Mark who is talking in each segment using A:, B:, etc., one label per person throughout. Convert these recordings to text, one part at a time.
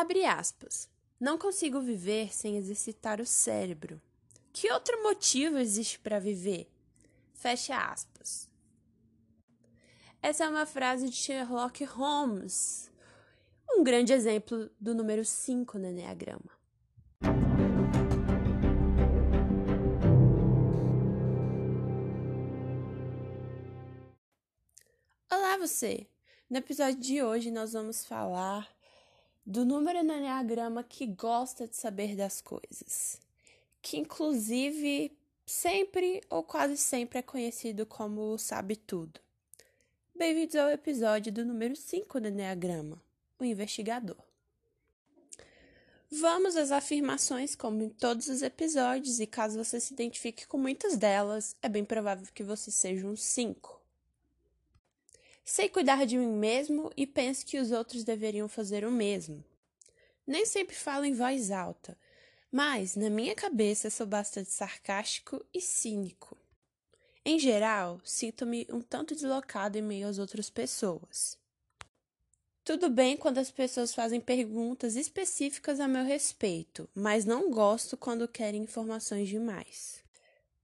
A: Abre aspas. Não consigo viver sem exercitar o cérebro. Que outro motivo existe para viver? Fecha aspas. Essa é uma frase de Sherlock Holmes, um grande exemplo do número 5 no Enneagrama. Olá, você! No episódio de hoje, nós vamos falar do número no Enneagrama que gosta de saber das coisas, que inclusive sempre ou quase sempre é conhecido como sabe tudo. Bem-vindos ao episódio do número 5 do Enneagrama, o investigador. Vamos às afirmações, como em todos os episódios, e caso você se identifique com muitas delas, é bem provável que você seja um 5. Sei cuidar de mim mesmo e penso que os outros deveriam fazer o mesmo. Nem sempre falo em voz alta, mas na minha cabeça sou bastante sarcástico e cínico. Em geral, sinto-me um tanto deslocado em meio às outras pessoas. Tudo bem quando as pessoas fazem perguntas específicas a meu respeito, mas não gosto quando querem informações demais.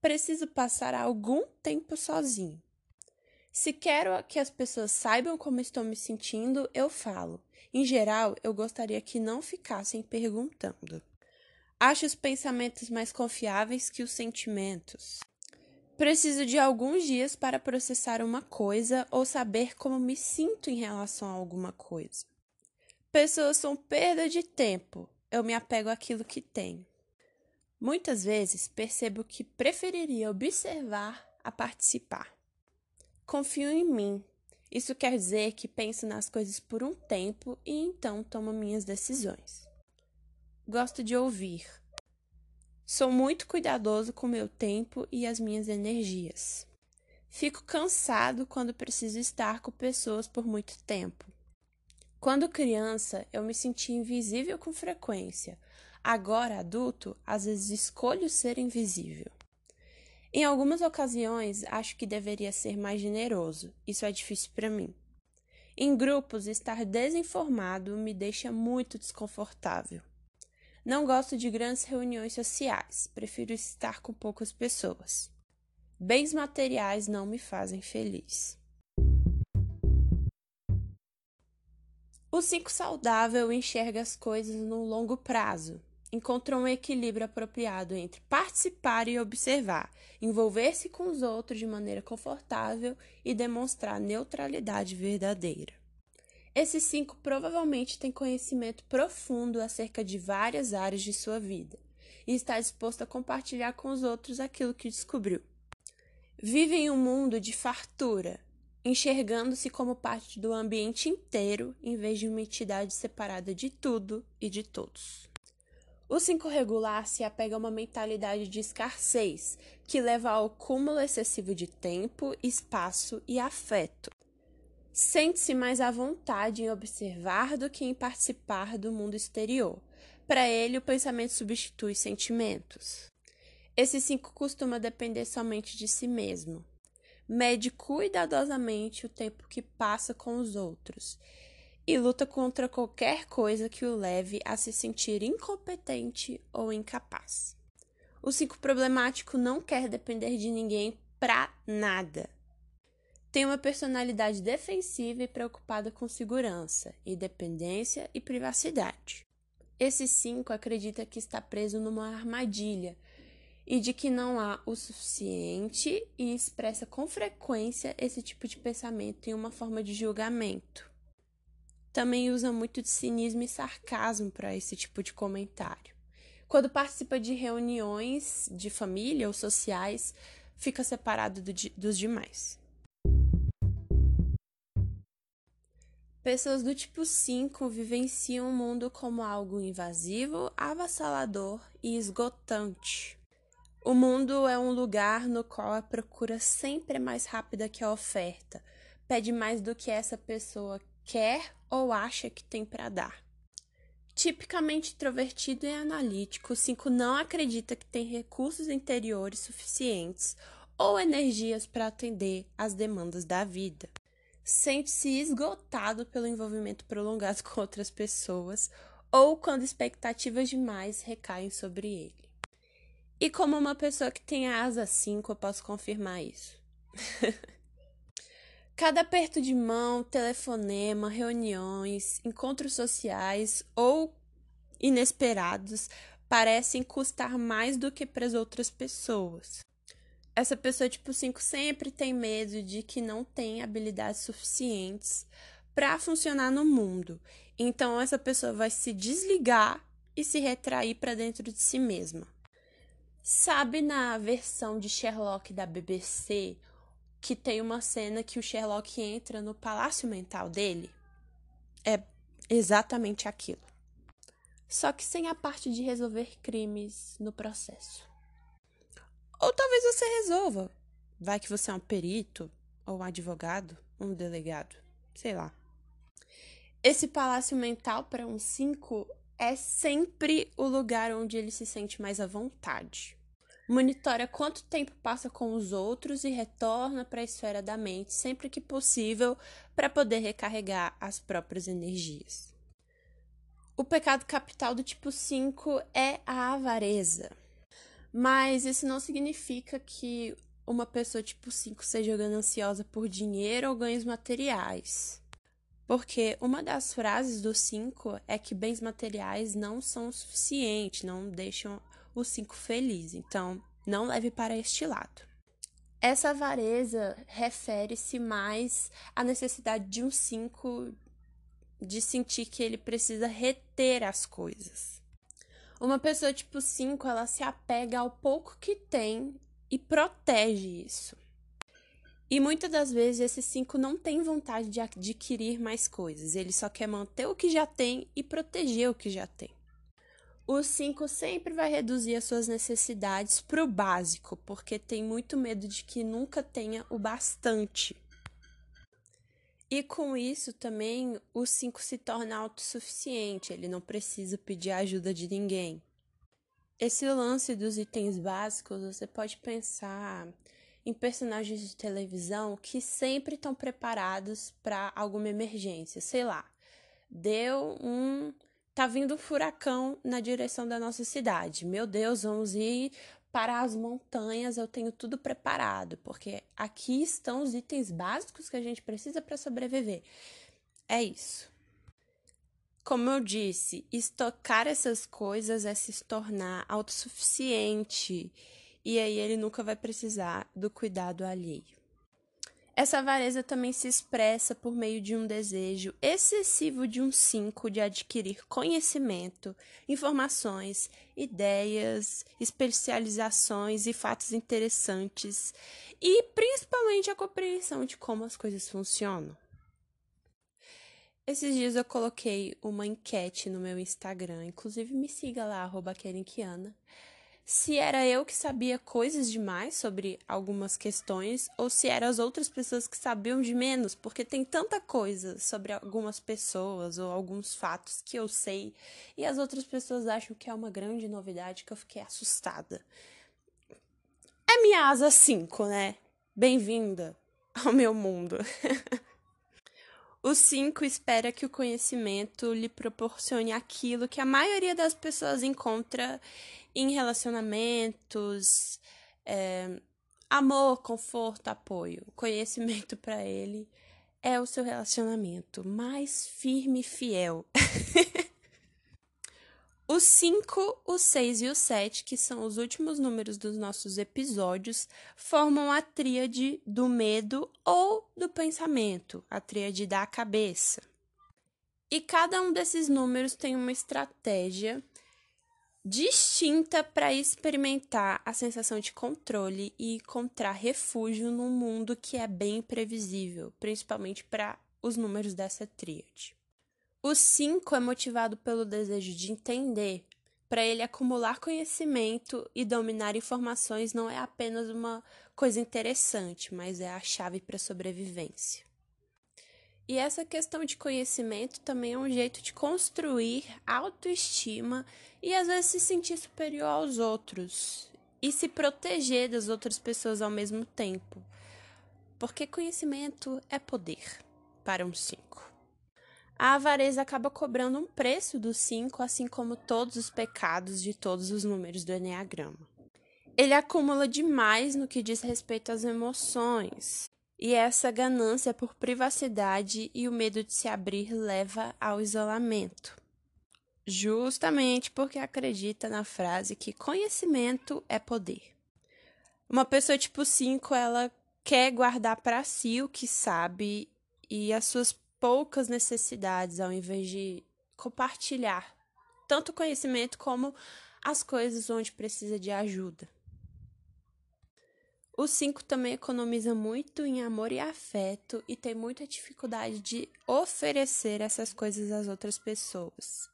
A: Preciso passar algum tempo sozinho. Se quero que as pessoas saibam como estou me sentindo, eu falo. Em geral, eu gostaria que não ficassem perguntando. Acho os pensamentos mais confiáveis que os sentimentos. Preciso de alguns dias para processar uma coisa ou saber como me sinto em relação a alguma coisa. Pessoas são perda de tempo. Eu me apego àquilo que tenho. Muitas vezes percebo que preferiria observar a participar. Confio em mim. Isso quer dizer que penso nas coisas por um tempo e então tomo minhas decisões. Gosto de ouvir. Sou muito cuidadoso com meu tempo e as minhas energias. Fico cansado quando preciso estar com pessoas por muito tempo. Quando criança, eu me sentia invisível com frequência. Agora, adulto, às vezes escolho ser invisível. Em algumas ocasiões, acho que deveria ser mais generoso. Isso é difícil para mim. Em grupos, estar desinformado me deixa muito desconfortável. Não gosto de grandes reuniões sociais, prefiro estar com poucas pessoas. Bens materiais não me fazem feliz. O 5 saudável enxerga as coisas no longo prazo. Encontrou um equilíbrio apropriado entre participar e observar, envolver-se com os outros de maneira confortável e demonstrar neutralidade verdadeira. Esses cinco provavelmente têm conhecimento profundo acerca de várias áreas de sua vida e está disposto a compartilhar com os outros aquilo que descobriu. Vive em um mundo de fartura, enxergando-se como parte do ambiente inteiro em vez de uma entidade separada de tudo e de todos. O cinco regular se apega a uma mentalidade de escassez, que leva ao cúmulo excessivo de tempo, espaço e afeto, Sente-se mais à vontade em observar do que em participar do mundo exterior. Para ele, o pensamento substitui sentimentos. Esse cinco costuma depender somente de si mesmo. Mede cuidadosamente o tempo que passa com os outros e luta contra qualquer coisa que o leve a se sentir incompetente ou incapaz. O cinco problemático não quer depender de ninguém para nada. Tem uma personalidade defensiva e preocupada com segurança, independência e privacidade. Esse cinco acredita que está preso numa armadilha e de que não há o suficiente e expressa com frequência esse tipo de pensamento em uma forma de julgamento. Também usa muito de cinismo e sarcasmo para esse tipo de comentário. Quando participa de reuniões de família ou sociais, fica separado do, dos demais. Pessoas do tipo 5 vivenciam o mundo como algo invasivo, avassalador e esgotante. O mundo é um lugar no qual a procura sempre é mais rápida que a oferta, pede mais do que essa pessoa quer ou acha que tem para dar. Tipicamente introvertido e analítico, o 5 não acredita que tem recursos interiores suficientes ou energias para atender às demandas da vida sente-se esgotado pelo envolvimento prolongado com outras pessoas ou quando expectativas demais recaem sobre ele. E como uma pessoa que tem a asa 5, eu posso confirmar isso. Cada aperto de mão, telefonema, reuniões, encontros sociais ou inesperados parecem custar mais do que para as outras pessoas. Essa pessoa tipo 5 sempre tem medo de que não tem habilidades suficientes para funcionar no mundo. Então essa pessoa vai se desligar e se retrair para dentro de si mesma. Sabe na versão de Sherlock da BBC que tem uma cena que o Sherlock entra no palácio mental dele? É exatamente aquilo. Só que sem a parte de resolver crimes no processo. Ou talvez você resolva. Vai que você é um perito, ou um advogado, um delegado, sei lá. Esse palácio mental para um 5 é sempre o lugar onde ele se sente mais à vontade. Monitora quanto tempo passa com os outros e retorna para a esfera da mente sempre que possível para poder recarregar as próprias energias. O pecado capital do tipo 5 é a avareza. Mas isso não significa que uma pessoa tipo 5 seja gananciosa por dinheiro ou ganhos materiais. Porque uma das frases do 5 é que bens materiais não são o suficiente, não deixam o 5 feliz. Então, não leve para este lado. Essa avareza refere-se mais à necessidade de um 5 de sentir que ele precisa reter as coisas. Uma pessoa tipo 5, ela se apega ao pouco que tem e protege isso. E muitas das vezes esse 5 não tem vontade de adquirir mais coisas, ele só quer manter o que já tem e proteger o que já tem. O 5 sempre vai reduzir as suas necessidades para o básico, porque tem muito medo de que nunca tenha o bastante. E com isso também o 5 se torna autossuficiente, ele não precisa pedir ajuda de ninguém. Esse lance dos itens básicos, você pode pensar em personagens de televisão que sempre estão preparados para alguma emergência. Sei lá, deu um. Tá vindo um furacão na direção da nossa cidade. Meu Deus, vamos ir para as montanhas. Eu tenho tudo preparado, porque aqui estão os itens básicos que a gente precisa para sobreviver. É isso. Como eu disse, estocar essas coisas é se tornar autossuficiente e aí ele nunca vai precisar do cuidado alheio. Essa avareza também se expressa por meio de um desejo excessivo de um cinco de adquirir conhecimento, informações, ideias, especializações e fatos interessantes, e principalmente a compreensão de como as coisas funcionam. Esses dias eu coloquei uma enquete no meu Instagram, inclusive me siga lá, arroba se era eu que sabia coisas demais sobre algumas questões ou se eram as outras pessoas que sabiam de menos, porque tem tanta coisa sobre algumas pessoas ou alguns fatos que eu sei e as outras pessoas acham que é uma grande novidade que eu fiquei assustada. É minha asa 5, né? Bem-vinda ao meu mundo. O 5 espera que o conhecimento lhe proporcione aquilo que a maioria das pessoas encontra em relacionamentos, é, amor, conforto, apoio. O conhecimento para ele é o seu relacionamento mais firme e fiel. Os 5, o 6 e o 7, que são os últimos números dos nossos episódios, formam a tríade do medo ou do pensamento, a tríade da cabeça. E cada um desses números tem uma estratégia distinta para experimentar a sensação de controle e encontrar refúgio num mundo que é bem previsível, principalmente para os números dessa tríade. O 5 é motivado pelo desejo de entender. Para ele, acumular conhecimento e dominar informações não é apenas uma coisa interessante, mas é a chave para a sobrevivência. E essa questão de conhecimento também é um jeito de construir autoestima e às vezes se sentir superior aos outros e se proteger das outras pessoas ao mesmo tempo. Porque conhecimento é poder para um 5. A avareza acaba cobrando um preço do 5, assim como todos os pecados de todos os números do Enneagrama. Ele acumula demais no que diz respeito às emoções, e essa ganância por privacidade e o medo de se abrir leva ao isolamento. Justamente porque acredita na frase que conhecimento é poder. Uma pessoa tipo 5, ela quer guardar para si o que sabe e as suas poucas necessidades, ao invés de compartilhar tanto conhecimento como as coisas onde precisa de ajuda. O 5 também economiza muito em amor e afeto e tem muita dificuldade de oferecer essas coisas às outras pessoas,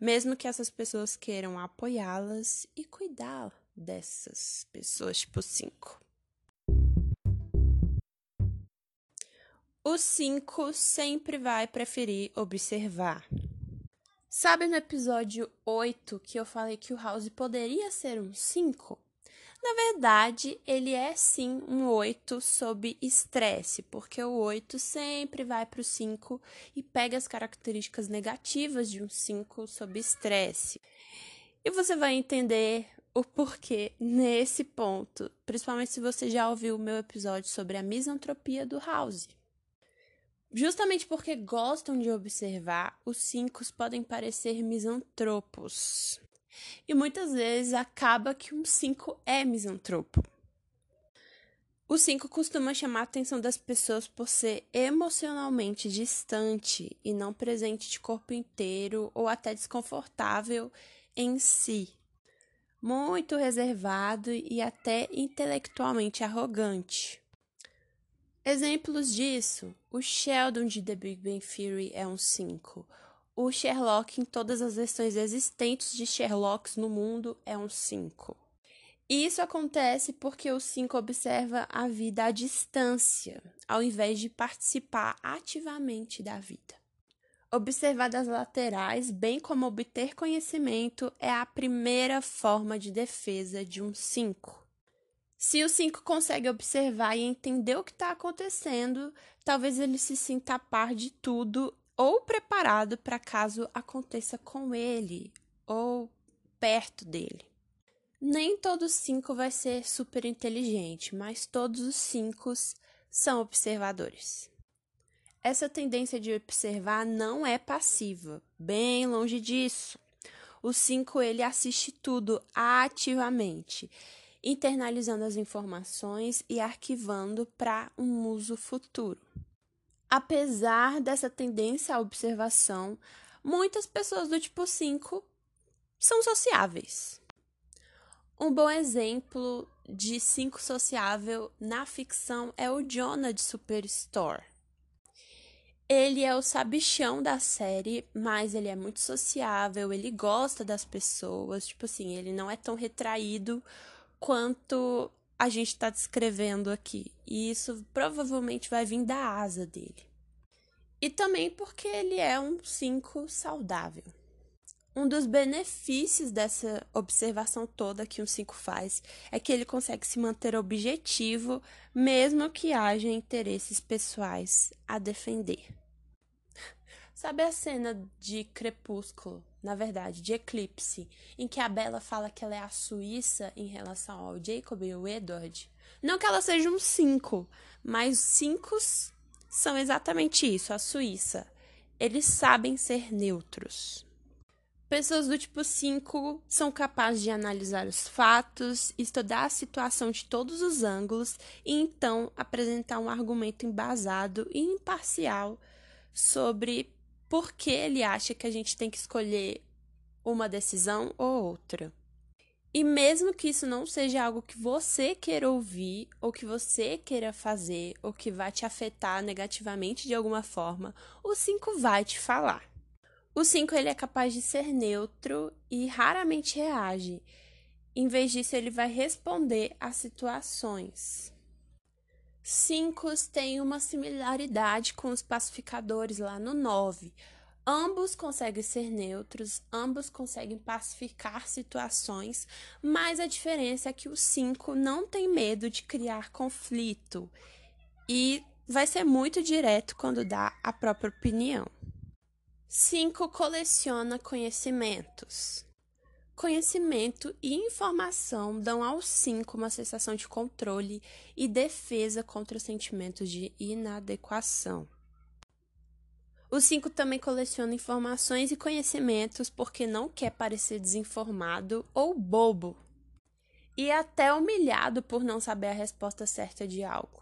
A: mesmo que essas pessoas queiram apoiá-las e cuidar dessas pessoas tipo 5. O 5 sempre vai preferir observar. Sabe no episódio 8 que eu falei que o House poderia ser um 5? Na verdade, ele é sim um 8 sob estresse, porque o 8 sempre vai para o 5 e pega as características negativas de um 5 sob estresse. E você vai entender o porquê nesse ponto, principalmente se você já ouviu o meu episódio sobre a misantropia do House. Justamente porque gostam de observar, os cinco podem parecer misantropos. E muitas vezes acaba que um cinco é misantropo. O cinco costuma chamar a atenção das pessoas por ser emocionalmente distante e não presente de corpo inteiro ou até desconfortável em si. Muito reservado e até intelectualmente arrogante. Exemplos disso: o Sheldon de The Big Bang Theory é um 5. O Sherlock em todas as versões existentes de Sherlocks no mundo é um 5. Isso acontece porque o 5 observa a vida à distância, ao invés de participar ativamente da vida. Observar das laterais, bem como obter conhecimento, é a primeira forma de defesa de um 5. Se o 5 consegue observar e entender o que está acontecendo, talvez ele se sinta a par de tudo ou preparado para caso aconteça com ele ou perto dele. Nem todo 5 vai ser super inteligente, mas todos os 5 são observadores. Essa tendência de observar não é passiva, bem longe disso. O 5 ele assiste tudo ativamente internalizando as informações e arquivando para um uso futuro. Apesar dessa tendência à observação, muitas pessoas do tipo 5 são sociáveis. Um bom exemplo de 5 sociável na ficção é o Jonah de Superstore. Ele é o sabichão da série, mas ele é muito sociável, ele gosta das pessoas, tipo assim, ele não é tão retraído quanto a gente está descrevendo aqui. E isso provavelmente vai vir da asa dele. E também porque ele é um 5 saudável. Um dos benefícios dessa observação toda que um 5 faz é que ele consegue se manter objetivo, mesmo que haja interesses pessoais a defender. Sabe a cena de Crepúsculo, na verdade, de Eclipse, em que a Bella fala que ela é a Suíça em relação ao Jacob e o Edward? Não que ela seja um cinco, mas cinco são exatamente isso, a Suíça. Eles sabem ser neutros. Pessoas do tipo 5 são capazes de analisar os fatos, estudar a situação de todos os ângulos e então apresentar um argumento embasado e imparcial sobre por que ele acha que a gente tem que escolher uma decisão ou outra. E mesmo que isso não seja algo que você queira ouvir, ou que você queira fazer, ou que vai te afetar negativamente de alguma forma, o 5 vai te falar. O 5 ele é capaz de ser neutro e raramente reage. Em vez disso, ele vai responder às situações. Cinco têm uma similaridade com os pacificadores lá no 9. Ambos conseguem ser neutros, ambos conseguem pacificar situações, mas a diferença é que o 5 não tem medo de criar conflito e vai ser muito direto quando dá a própria opinião. 5. Coleciona conhecimentos. Conhecimento e informação dão aos cinco uma sensação de controle e defesa contra os sentimentos de inadequação. O 5 também coleciona informações e conhecimentos porque não quer parecer desinformado ou bobo, e até humilhado por não saber a resposta certa de algo.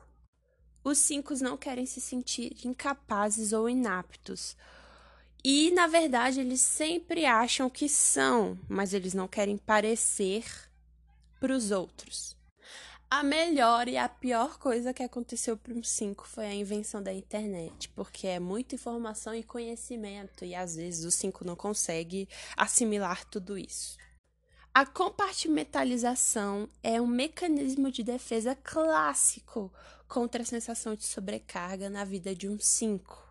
A: Os 5 não querem se sentir incapazes ou inaptos, e, na verdade, eles sempre acham que são, mas eles não querem parecer para os outros. A melhor e a pior coisa que aconteceu para um 5 foi a invenção da internet, porque é muita informação e conhecimento, e às vezes o 5 não consegue assimilar tudo isso. A compartimentalização é um mecanismo de defesa clássico contra a sensação de sobrecarga na vida de um 5.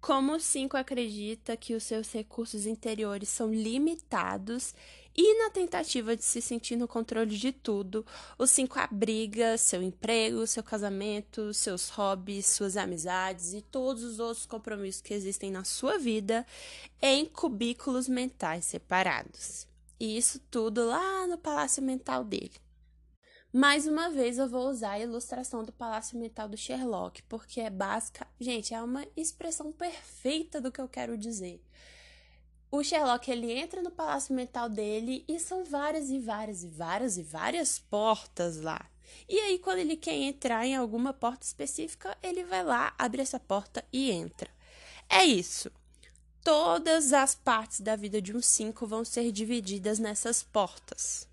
A: Como o 5 acredita que os seus recursos interiores são limitados e na tentativa de se sentir no controle de tudo, o 5 abriga seu emprego, seu casamento, seus hobbies, suas amizades e todos os outros compromissos que existem na sua vida em cubículos mentais separados. E isso tudo lá no palácio mental dele. Mais uma vez eu vou usar a ilustração do Palácio Mental do Sherlock, porque é básica. Gente, é uma expressão perfeita do que eu quero dizer. O Sherlock ele entra no palácio mental dele e são várias e várias e várias e várias portas lá. E aí, quando ele quer entrar em alguma porta específica, ele vai lá, abre essa porta e entra. É isso. Todas as partes da vida de um 5 vão ser divididas nessas portas.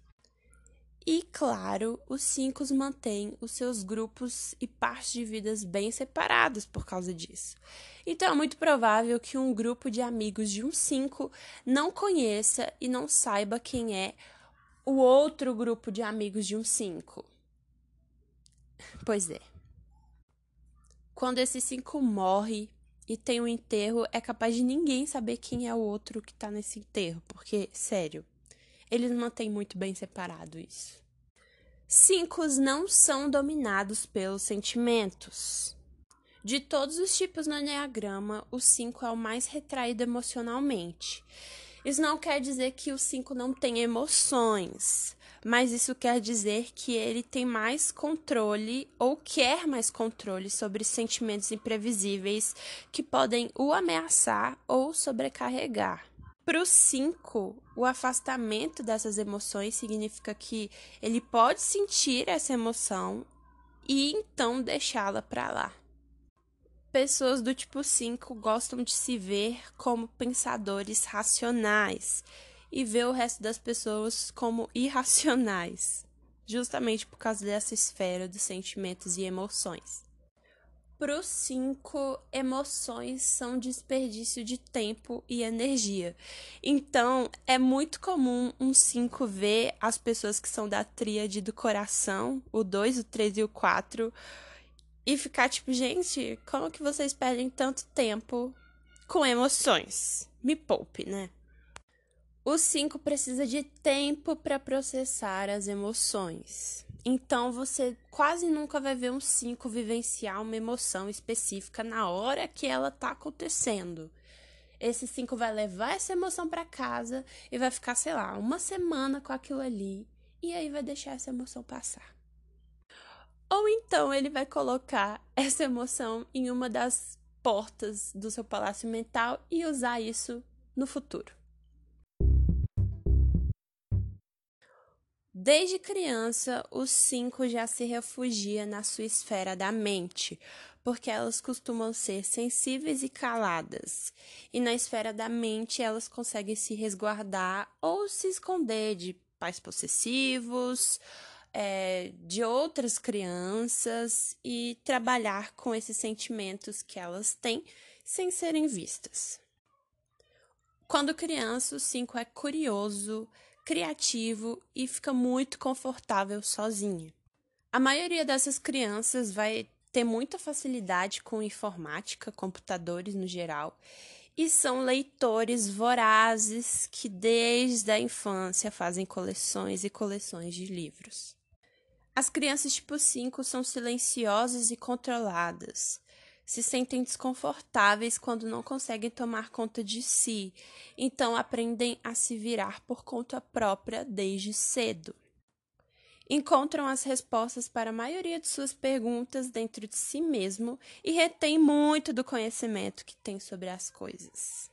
A: E, claro, os cinco mantêm os seus grupos e partes de vidas bem separados por causa disso. Então, é muito provável que um grupo de amigos de um cinco não conheça e não saiba quem é o outro grupo de amigos de um cinco. Pois é. Quando esse cinco morre e tem um enterro, é capaz de ninguém saber quem é o outro que tá nesse enterro, porque, sério, eles mantêm muito bem separado isso. Cinco não são dominados pelos sentimentos. De todos os tipos no Enneagrama, o 5 é o mais retraído emocionalmente. Isso não quer dizer que o 5 não tem emoções, mas isso quer dizer que ele tem mais controle ou quer mais controle sobre sentimentos imprevisíveis que podem o ameaçar ou sobrecarregar. Para o 5, o afastamento dessas emoções significa que ele pode sentir essa emoção e então deixá-la para lá. Pessoas do tipo 5 gostam de se ver como pensadores racionais e ver o resto das pessoas como irracionais, justamente por causa dessa esfera dos sentimentos e emoções. Os cinco, emoções são desperdício de tempo e energia. Então, é muito comum um cinco ver as pessoas que são da tríade do coração, o 2, o 3 e o 4, e ficar tipo, gente, como que vocês perdem tanto tempo com emoções? Me poupe, né? O 5 precisa de tempo para processar as emoções. Então você quase nunca vai ver um 5 vivenciar uma emoção específica na hora que ela está acontecendo. Esse 5 vai levar essa emoção para casa e vai ficar, sei lá, uma semana com aquilo ali e aí vai deixar essa emoção passar. Ou então ele vai colocar essa emoção em uma das portas do seu palácio mental e usar isso no futuro. Desde criança, os cinco já se refugia na sua esfera da mente, porque elas costumam ser sensíveis e caladas. E na esfera da mente, elas conseguem se resguardar ou se esconder de pais possessivos, é, de outras crianças e trabalhar com esses sentimentos que elas têm sem serem vistas. Quando criança, o cinco é curioso, criativo e fica muito confortável sozinha. A maioria dessas crianças vai ter muita facilidade com informática, computadores no geral, e são leitores vorazes que desde a infância fazem coleções e coleções de livros. As crianças tipo 5 são silenciosas e controladas. Se sentem desconfortáveis quando não conseguem tomar conta de si, então aprendem a se virar por conta própria desde cedo. Encontram as respostas para a maioria de suas perguntas dentro de si mesmo e retêm muito do conhecimento que tem sobre as coisas.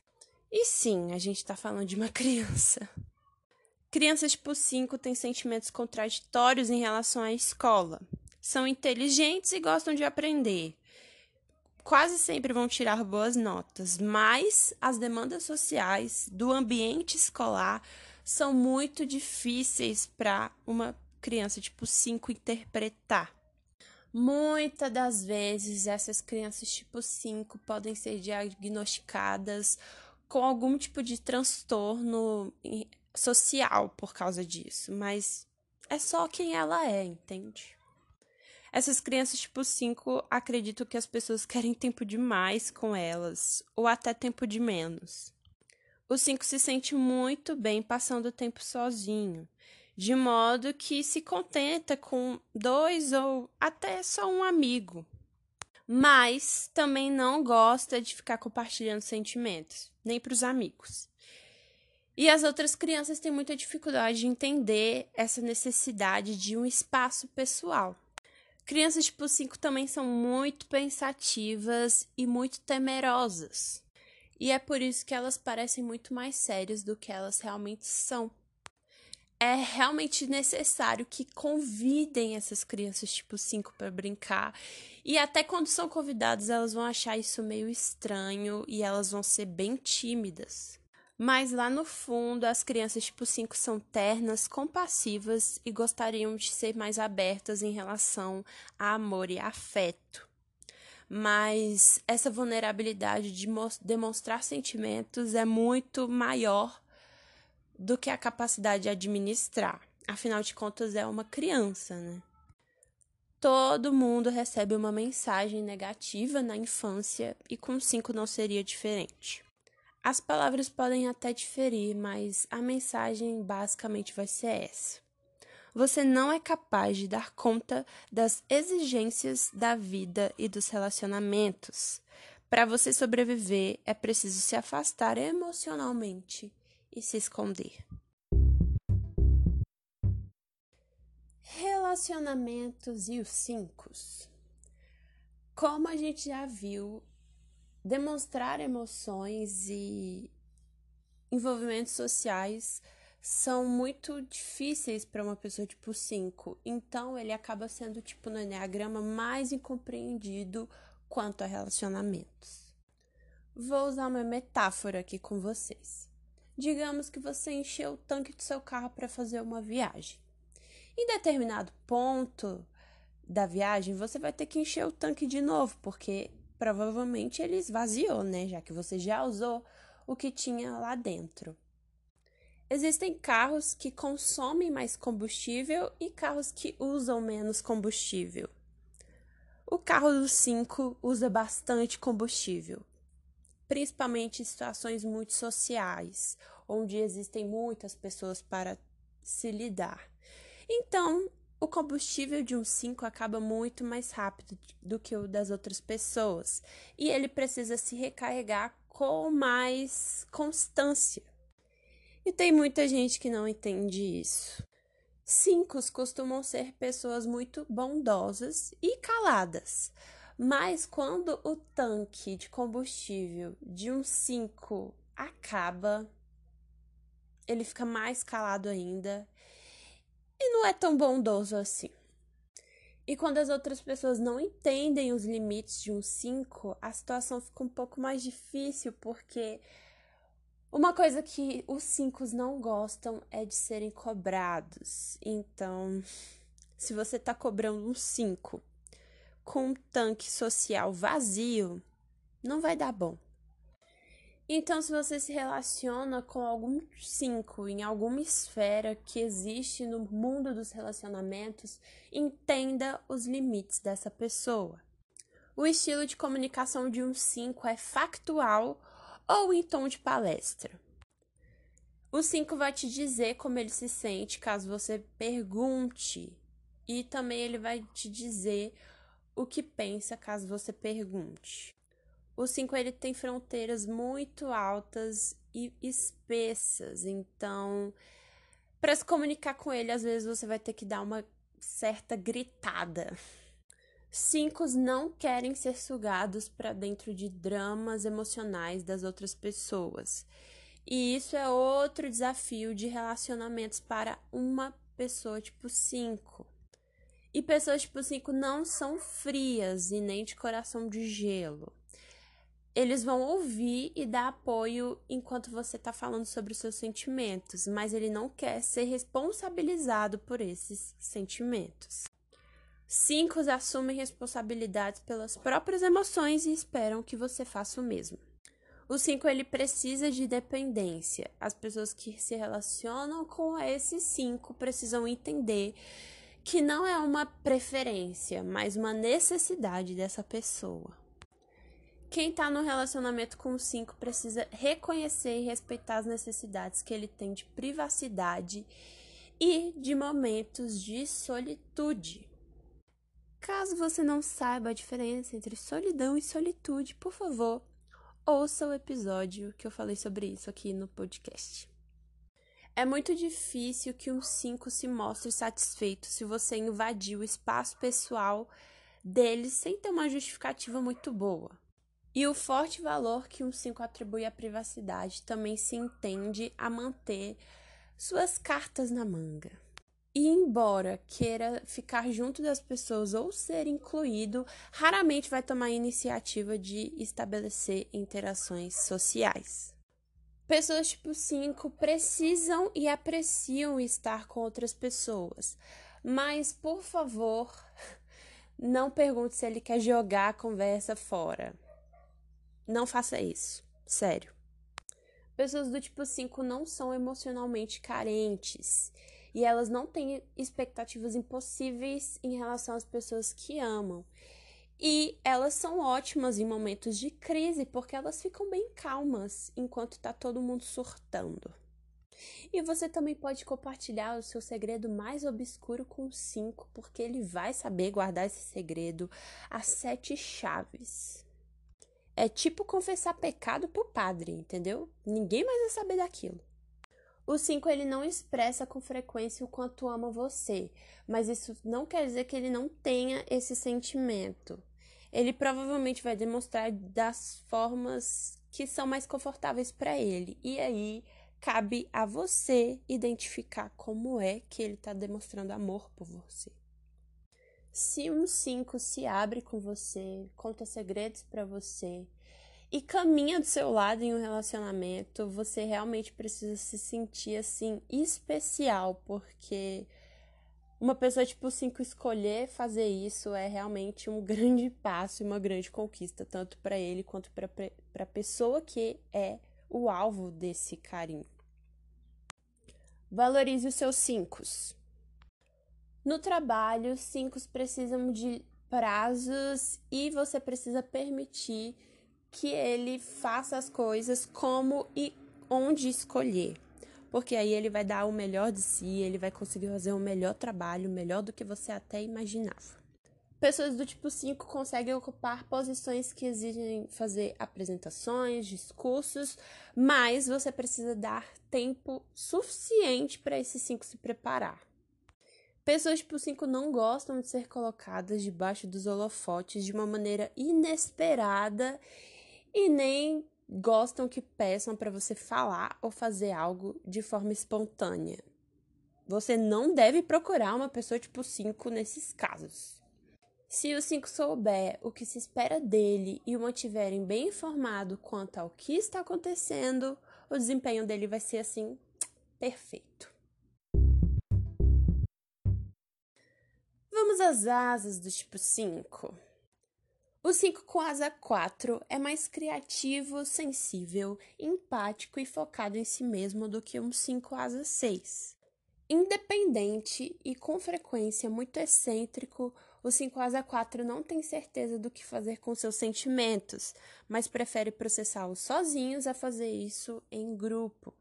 A: E sim, a gente está falando de uma criança. Crianças tipo 5 têm sentimentos contraditórios em relação à escola. São inteligentes e gostam de aprender quase sempre vão tirar boas notas, mas as demandas sociais do ambiente escolar são muito difíceis para uma criança tipo 5 interpretar. Muitas das vezes essas crianças tipo 5 podem ser diagnosticadas com algum tipo de transtorno social por causa disso, mas é só quem ela é, entende? Essas crianças, tipo 5, acreditam que as pessoas querem tempo demais com elas, ou até tempo de menos. O 5 se sente muito bem passando o tempo sozinho, de modo que se contenta com dois ou até só um amigo. Mas também não gosta de ficar compartilhando sentimentos, nem para os amigos. E as outras crianças têm muita dificuldade de entender essa necessidade de um espaço pessoal. Crianças tipo 5 também são muito pensativas e muito temerosas. E é por isso que elas parecem muito mais sérias do que elas realmente são. É realmente necessário que convidem essas crianças tipo 5 para brincar. E até quando são convidadas, elas vão achar isso meio estranho e elas vão ser bem tímidas. Mas lá no fundo, as crianças tipo 5 são ternas, compassivas e gostariam de ser mais abertas em relação a amor e afeto. Mas essa vulnerabilidade de demonstrar sentimentos é muito maior do que a capacidade de administrar. Afinal de contas, é uma criança, né? Todo mundo recebe uma mensagem negativa na infância e com cinco não seria diferente. As palavras podem até diferir, mas a mensagem basicamente vai ser essa. Você não é capaz de dar conta das exigências da vida e dos relacionamentos. Para você sobreviver, é preciso se afastar emocionalmente e se esconder. Relacionamentos e os cinco. Como a gente já viu, demonstrar emoções e envolvimentos sociais são muito difíceis para uma pessoa tipo 5. Então ele acaba sendo tipo no enneagrama mais incompreendido quanto a relacionamentos. Vou usar uma metáfora aqui com vocês. Digamos que você encheu o tanque do seu carro para fazer uma viagem. Em determinado ponto da viagem, você vai ter que encher o tanque de novo, porque provavelmente ele esvaziou, né? Já que você já usou o que tinha lá dentro. Existem carros que consomem mais combustível e carros que usam menos combustível. O carro dos 5 usa bastante combustível, principalmente em situações muito sociais, onde existem muitas pessoas para se lidar. Então, o combustível de um 5 acaba muito mais rápido do que o das outras pessoas e ele precisa se recarregar com mais constância. E tem muita gente que não entende isso. Cinco costumam ser pessoas muito bondosas e caladas, mas quando o tanque de combustível de um 5 acaba, ele fica mais calado ainda e não é tão bondoso assim. E quando as outras pessoas não entendem os limites de um 5, a situação fica um pouco mais difícil, porque uma coisa que os 5 não gostam é de serem cobrados. Então, se você tá cobrando um 5 com um tanque social vazio, não vai dar bom. Então, se você se relaciona com algum cinco em alguma esfera que existe no mundo dos relacionamentos, entenda os limites dessa pessoa. O estilo de comunicação de um cinco é factual ou em tom de palestra. O cinco vai te dizer como ele se sente caso você pergunte, e também ele vai te dizer o que pensa caso você pergunte. O 5 ele tem fronteiras muito altas e espessas, então para se comunicar com ele, às vezes você vai ter que dar uma certa gritada. Cinco não querem ser sugados para dentro de dramas emocionais das outras pessoas. E isso é outro desafio de relacionamentos para uma pessoa tipo 5. E pessoas tipo 5 não são frias e nem de coração de gelo. Eles vão ouvir e dar apoio enquanto você está falando sobre os seus sentimentos, mas ele não quer ser responsabilizado por esses sentimentos. Cinco assumem responsabilidades pelas próprias emoções e esperam que você faça o mesmo. O cinco ele precisa de dependência. As pessoas que se relacionam com esses cinco precisam entender que não é uma preferência, mas uma necessidade dessa pessoa. Quem está no relacionamento com o cinco precisa reconhecer e respeitar as necessidades que ele tem de privacidade e de momentos de solitude. Caso você não saiba a diferença entre solidão e solitude, por favor, ouça o episódio que eu falei sobre isso aqui no podcast. É muito difícil que um 5 se mostre satisfeito se você invadir o espaço pessoal dele sem ter uma justificativa muito boa. E o forte valor que um 5 atribui à privacidade também se entende a manter suas cartas na manga. E embora queira ficar junto das pessoas ou ser incluído, raramente vai tomar a iniciativa de estabelecer interações sociais. Pessoas tipo 5 precisam e apreciam estar com outras pessoas, mas por favor, não pergunte se ele quer jogar a conversa fora. Não faça isso, sério. Pessoas do tipo 5 não são emocionalmente carentes e elas não têm expectativas impossíveis em relação às pessoas que amam. E elas são ótimas em momentos de crise porque elas ficam bem calmas enquanto está todo mundo surtando. E você também pode compartilhar o seu segredo mais obscuro com o 5, porque ele vai saber guardar esse segredo às sete chaves. É tipo confessar pecado pro padre, entendeu? Ninguém mais vai saber daquilo. O 5 ele não expressa com frequência o quanto ama você, mas isso não quer dizer que ele não tenha esse sentimento. Ele provavelmente vai demonstrar das formas que são mais confortáveis para ele. E aí cabe a você identificar como é que ele está demonstrando amor por você. Se um 5 se abre com você, conta segredos para você, e caminha do seu lado em um relacionamento, você realmente precisa se sentir assim especial, porque uma pessoa tipo 5 escolher fazer isso é realmente um grande passo e uma grande conquista, tanto para ele quanto para a pessoa que é o alvo desse carinho. Valorize os seus 5. No trabalho, 5 precisam de prazos e você precisa permitir que ele faça as coisas como e onde escolher. Porque aí ele vai dar o melhor de si, ele vai conseguir fazer o melhor trabalho, melhor do que você até imaginava. Pessoas do tipo 5 conseguem ocupar posições que exigem fazer apresentações, discursos, mas você precisa dar tempo suficiente para esse 5 se preparar. Pessoas tipo 5 não gostam de ser colocadas debaixo dos holofotes de uma maneira inesperada e nem gostam que peçam para você falar ou fazer algo de forma espontânea. Você não deve procurar uma pessoa tipo 5 nesses casos. Se o 5 souber o que se espera dele e o mantiverem bem informado quanto ao que está acontecendo, o desempenho dele vai ser assim perfeito. Vamos às asas do tipo 5. O 5 com asa 4 é mais criativo, sensível, empático e focado em si mesmo do que um 5 asa 6. Independente e com frequência muito excêntrico, o 5 asa 4 não tem certeza do que fazer com seus sentimentos, mas prefere processá-los sozinhos a fazer isso em grupo.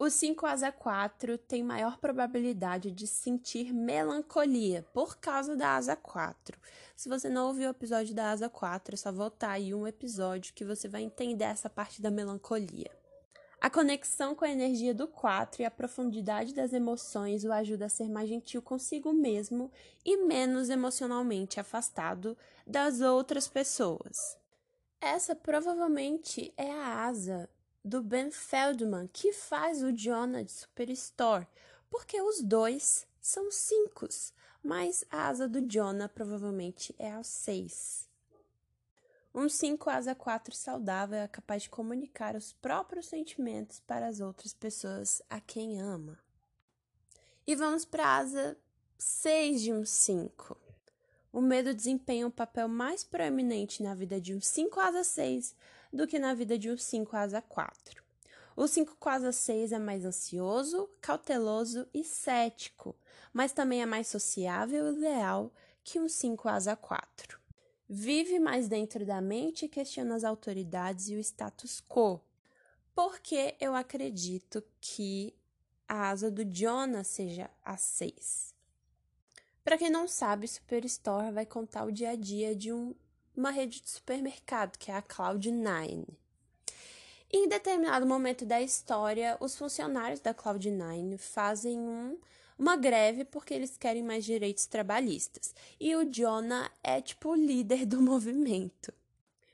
A: O 5 asa 4 tem maior probabilidade de sentir melancolia por causa da asa 4. Se você não ouviu o episódio da asa 4, é só voltar aí um episódio que você vai entender essa parte da melancolia. A conexão com a energia do 4 e a profundidade das emoções o ajuda a ser mais gentil consigo mesmo e menos emocionalmente afastado das outras pessoas. Essa provavelmente é a asa do Ben Feldman, que faz o Jonah de Superstore, porque os dois são cinco, mas a asa do Jonah provavelmente é ao seis. Um 5 asa 4 saudável é capaz de comunicar os próprios sentimentos para as outras pessoas a quem ama. E vamos para a asa 6 de um 5. O medo desempenha um papel mais proeminente na vida de um 5 asa 6 do que na vida de um 5 asa 4. O 5 asa 6 é mais ansioso, cauteloso e cético, mas também é mais sociável e leal que um 5 asa 4. Vive mais dentro da mente e questiona as autoridades e o status quo. Porque eu acredito que a asa do Jonah seja a 6. Para quem não sabe, Superstore vai contar o dia a dia de um uma rede de supermercado, que é a Cloud9. Em determinado momento da história, os funcionários da Cloud9 fazem um, uma greve porque eles querem mais direitos trabalhistas. E o Jonah é tipo o líder do movimento.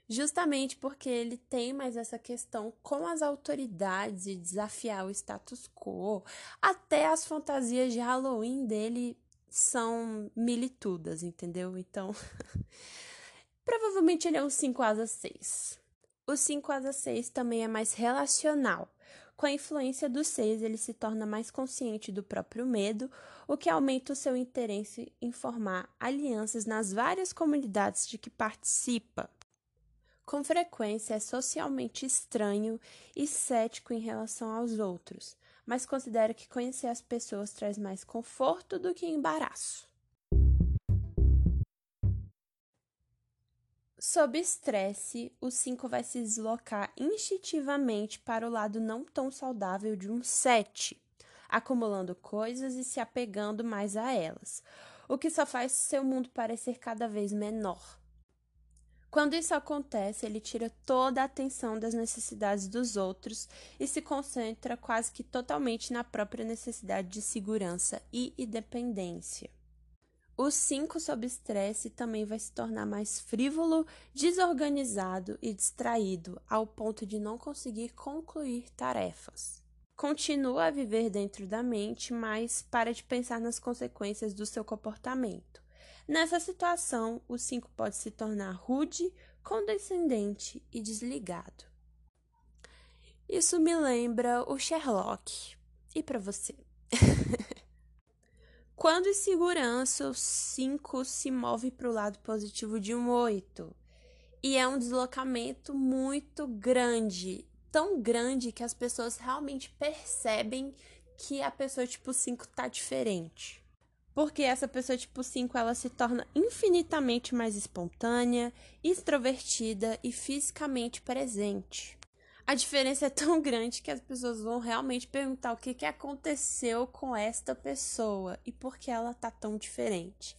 A: Justamente porque ele tem mais essa questão com as autoridades e desafiar o status quo. Até as fantasias de Halloween dele são militudas, entendeu? Então. Provavelmente ele é um 5 asa 6. O 5 asa 6 também é mais relacional. Com a influência do 6, ele se torna mais consciente do próprio medo, o que aumenta o seu interesse em formar alianças nas várias comunidades de que participa. Com frequência é socialmente estranho e cético em relação aos outros, mas considera que conhecer as pessoas traz mais conforto do que embaraço. Sob estresse, o 5 vai se deslocar instintivamente para o lado não tão saudável de um 7, acumulando coisas e se apegando mais a elas, o que só faz seu mundo parecer cada vez menor. Quando isso acontece, ele tira toda a atenção das necessidades dos outros e se concentra quase que totalmente na própria necessidade de segurança e independência. O 5 sob estresse também vai se tornar mais frívolo, desorganizado e distraído, ao ponto de não conseguir concluir tarefas. Continua a viver dentro da mente, mas para de pensar nas consequências do seu comportamento. Nessa situação, o 5 pode se tornar rude, condescendente e desligado. Isso me lembra o Sherlock. E para você? Quando em segurança, o 5 se move para o lado positivo de um 8. E é um deslocamento muito grande. Tão grande que as pessoas realmente percebem que a pessoa tipo 5 tá diferente. Porque essa pessoa tipo 5 ela se torna infinitamente mais espontânea, extrovertida e fisicamente presente a diferença é tão grande que as pessoas vão realmente perguntar o que, que aconteceu com esta pessoa e por que ela tá tão diferente.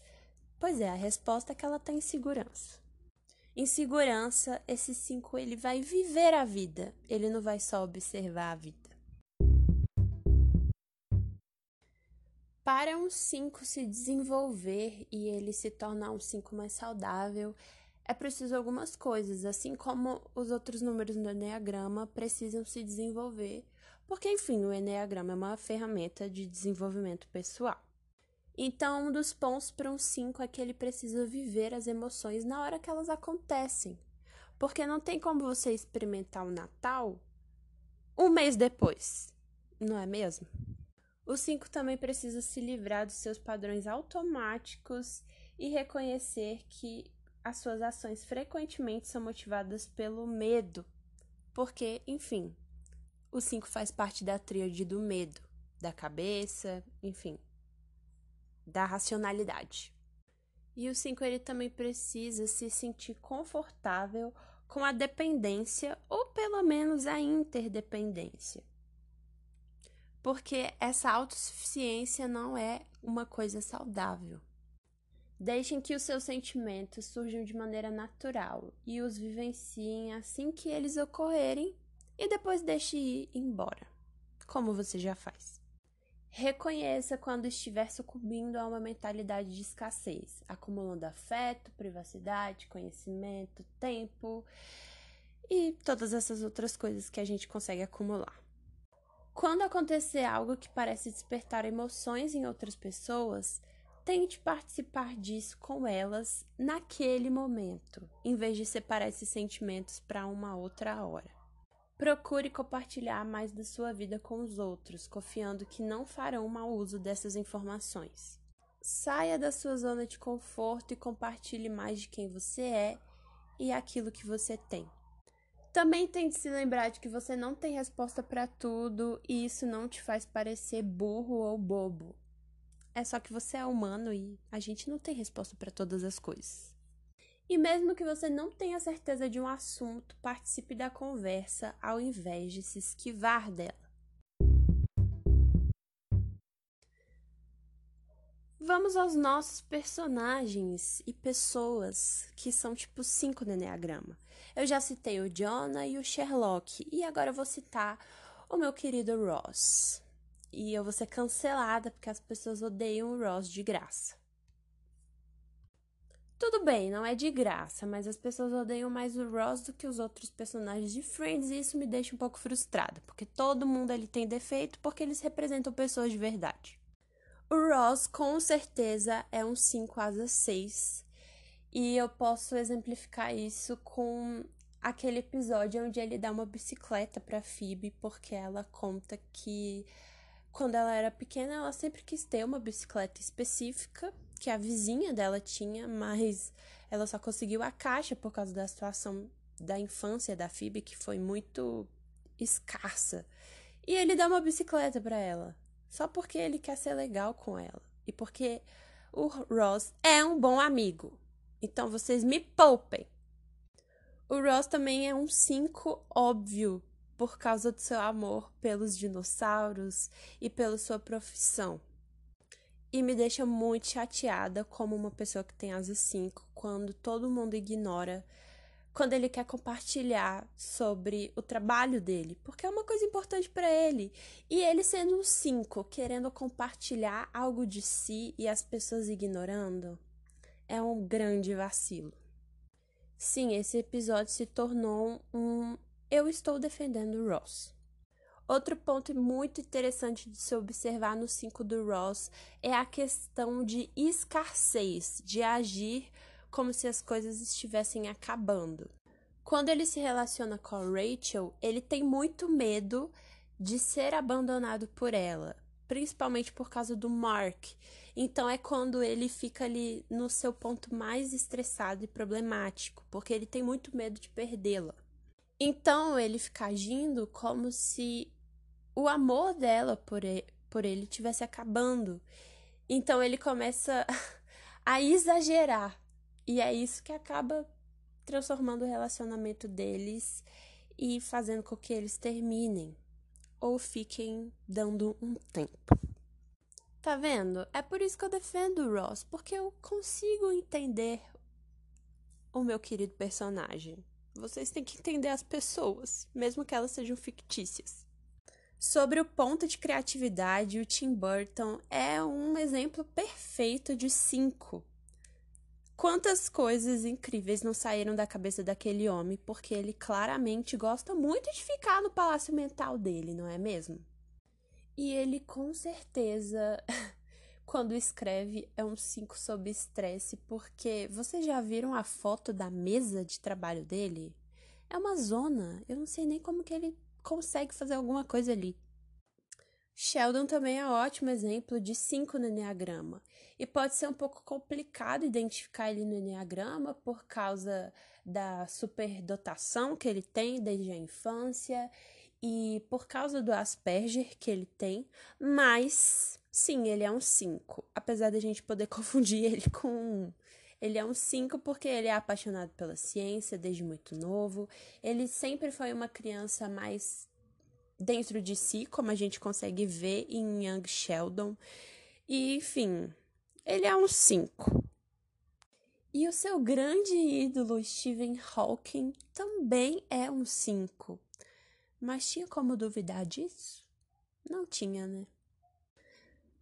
A: Pois é, a resposta é que ela tá em segurança. Em segurança, esse 5 ele vai viver a vida, ele não vai só observar a vida. Para um 5 se desenvolver e ele se tornar um 5 mais saudável, é preciso algumas coisas, assim como os outros números do Enneagrama precisam se desenvolver, porque, enfim, o Enneagrama é uma ferramenta de desenvolvimento pessoal. Então, um dos pontos para um 5 é que ele precisa viver as emoções na hora que elas acontecem. Porque não tem como você experimentar o Natal um mês depois, não é mesmo? O 5 também precisa se livrar dos seus padrões automáticos e reconhecer que as suas ações frequentemente são motivadas pelo medo, porque, enfim, o 5 faz parte da tríade do medo, da cabeça, enfim, da racionalidade. E o 5 ele também precisa se sentir confortável com a dependência ou pelo menos a interdependência. porque essa autossuficiência não é uma coisa saudável. Deixem que os seus sentimentos surjam de maneira natural e os vivenciem assim que eles ocorrerem e depois deixe ir embora, como você já faz. Reconheça quando estiver sucumbindo a uma mentalidade de escassez, acumulando afeto, privacidade, conhecimento, tempo e todas essas outras coisas que a gente consegue acumular. Quando acontecer algo que parece despertar emoções em outras pessoas, tente participar disso com elas naquele momento, em vez de separar esses sentimentos para uma outra hora. Procure compartilhar mais da sua vida com os outros, confiando que não farão mau uso dessas informações. Saia da sua zona de conforto e compartilhe mais de quem você é e aquilo que você tem. Também tente se lembrar de que você não tem resposta para tudo e isso não te faz parecer burro ou bobo. É só que você é humano e a gente não tem resposta para todas as coisas. E mesmo que você não tenha certeza de um assunto, participe da conversa ao invés de se esquivar dela. Vamos aos nossos personagens e pessoas que são tipo 5 no Enneagrama. Eu já citei o Jonah e o Sherlock, e agora vou citar o meu querido Ross. E eu vou ser cancelada porque as pessoas odeiam o Ross de graça. Tudo bem, não é de graça, mas as pessoas odeiam mais o Ross do que os outros personagens de Friends e isso me deixa um pouco frustrada, porque todo mundo ali tem defeito porque eles representam pessoas de verdade. O Ross, com certeza, é um 5 asa 6. E eu posso exemplificar isso com aquele episódio onde ele dá uma bicicleta para Phoebe, porque ela conta que quando ela era pequena, ela sempre quis ter uma bicicleta específica que a vizinha dela tinha, mas ela só conseguiu a caixa por causa da situação da infância da Phoebe, que foi muito escassa. E ele dá uma bicicleta para ela. Só porque ele quer ser legal com ela. E porque o Ross é um bom amigo. Então vocês me poupem. O Ross também é um 5 óbvio por causa do seu amor pelos dinossauros e pela sua profissão. E me deixa muito chateada como uma pessoa que tem asa 5 quando todo mundo ignora quando ele quer compartilhar sobre o trabalho dele, porque é uma coisa importante para ele. E ele sendo um cinco, querendo compartilhar algo de si e as pessoas ignorando, é um grande vacilo. Sim, esse episódio se tornou um eu estou defendendo Ross. Outro ponto muito interessante de se observar no 5 do Ross é a questão de escassez, de agir como se as coisas estivessem acabando. Quando ele se relaciona com a Rachel, ele tem muito medo de ser abandonado por ela, principalmente por causa do Mark. Então é quando ele fica ali no seu ponto mais estressado e problemático, porque ele tem muito medo de perdê-la. Então ele fica agindo como se o amor dela por ele, por ele tivesse acabando. Então ele começa a exagerar e é isso que acaba transformando o relacionamento deles e fazendo com que eles terminem ou fiquem dando um tempo. Tá vendo? É por isso que eu defendo o Ross, porque eu consigo entender o meu querido personagem. Vocês têm que entender as pessoas, mesmo que elas sejam fictícias. Sobre o ponto de criatividade, o Tim Burton é um exemplo perfeito de cinco Quantas coisas incríveis não saíram da cabeça daquele homem, porque ele claramente gosta muito de ficar no palácio mental dele, não é mesmo? E ele com certeza, quando escreve, é um 5 sob estresse, porque vocês já viram a foto da mesa de trabalho dele? É uma zona, eu não sei nem como que ele consegue fazer alguma coisa ali. Sheldon também é um ótimo exemplo de 5 no Enneagrama. E pode ser um pouco complicado identificar ele no Enneagrama por causa da superdotação que ele tem desde a infância e por causa do Asperger que ele tem, mas sim, ele é um 5. Apesar da gente poder confundir ele com um. Ele é um 5 porque ele é apaixonado pela ciência desde muito novo. Ele sempre foi uma criança mais dentro de si, como a gente consegue ver em Young Sheldon. E, enfim, ele é um 5. E o seu grande ídolo, Stephen Hawking, também é um 5. Mas tinha como duvidar disso? Não tinha, né?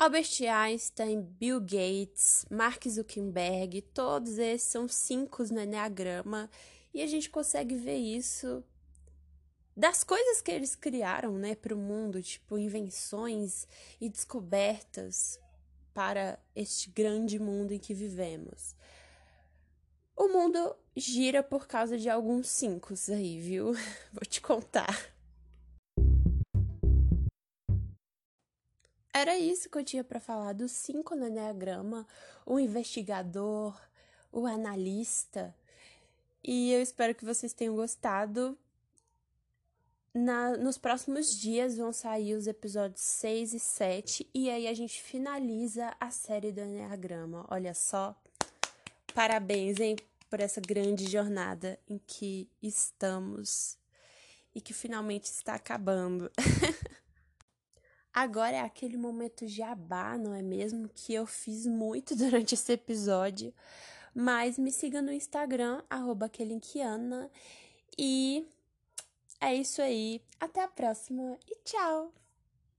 A: Albert Einstein, Bill Gates, Mark Zuckerberg, todos esses são cinco no Enneagrama e a gente consegue ver isso das coisas que eles criaram, né, para o mundo, tipo invenções e descobertas para este grande mundo em que vivemos. O mundo gira por causa de alguns cinco aí, viu? Vou te contar. Era isso que eu tinha para falar dos cinco no Enneagrama, o investigador, o analista. E eu espero que vocês tenham gostado. Na, nos próximos dias vão sair os episódios 6 e 7 e aí a gente finaliza a série do Enneagrama. Olha só. Parabéns, hein, por essa grande jornada em que estamos e que finalmente está acabando. Agora é aquele momento jabá, não é mesmo? Que eu fiz muito durante esse episódio. Mas me siga no Instagram, arroba E é isso aí. Até a próxima e tchau!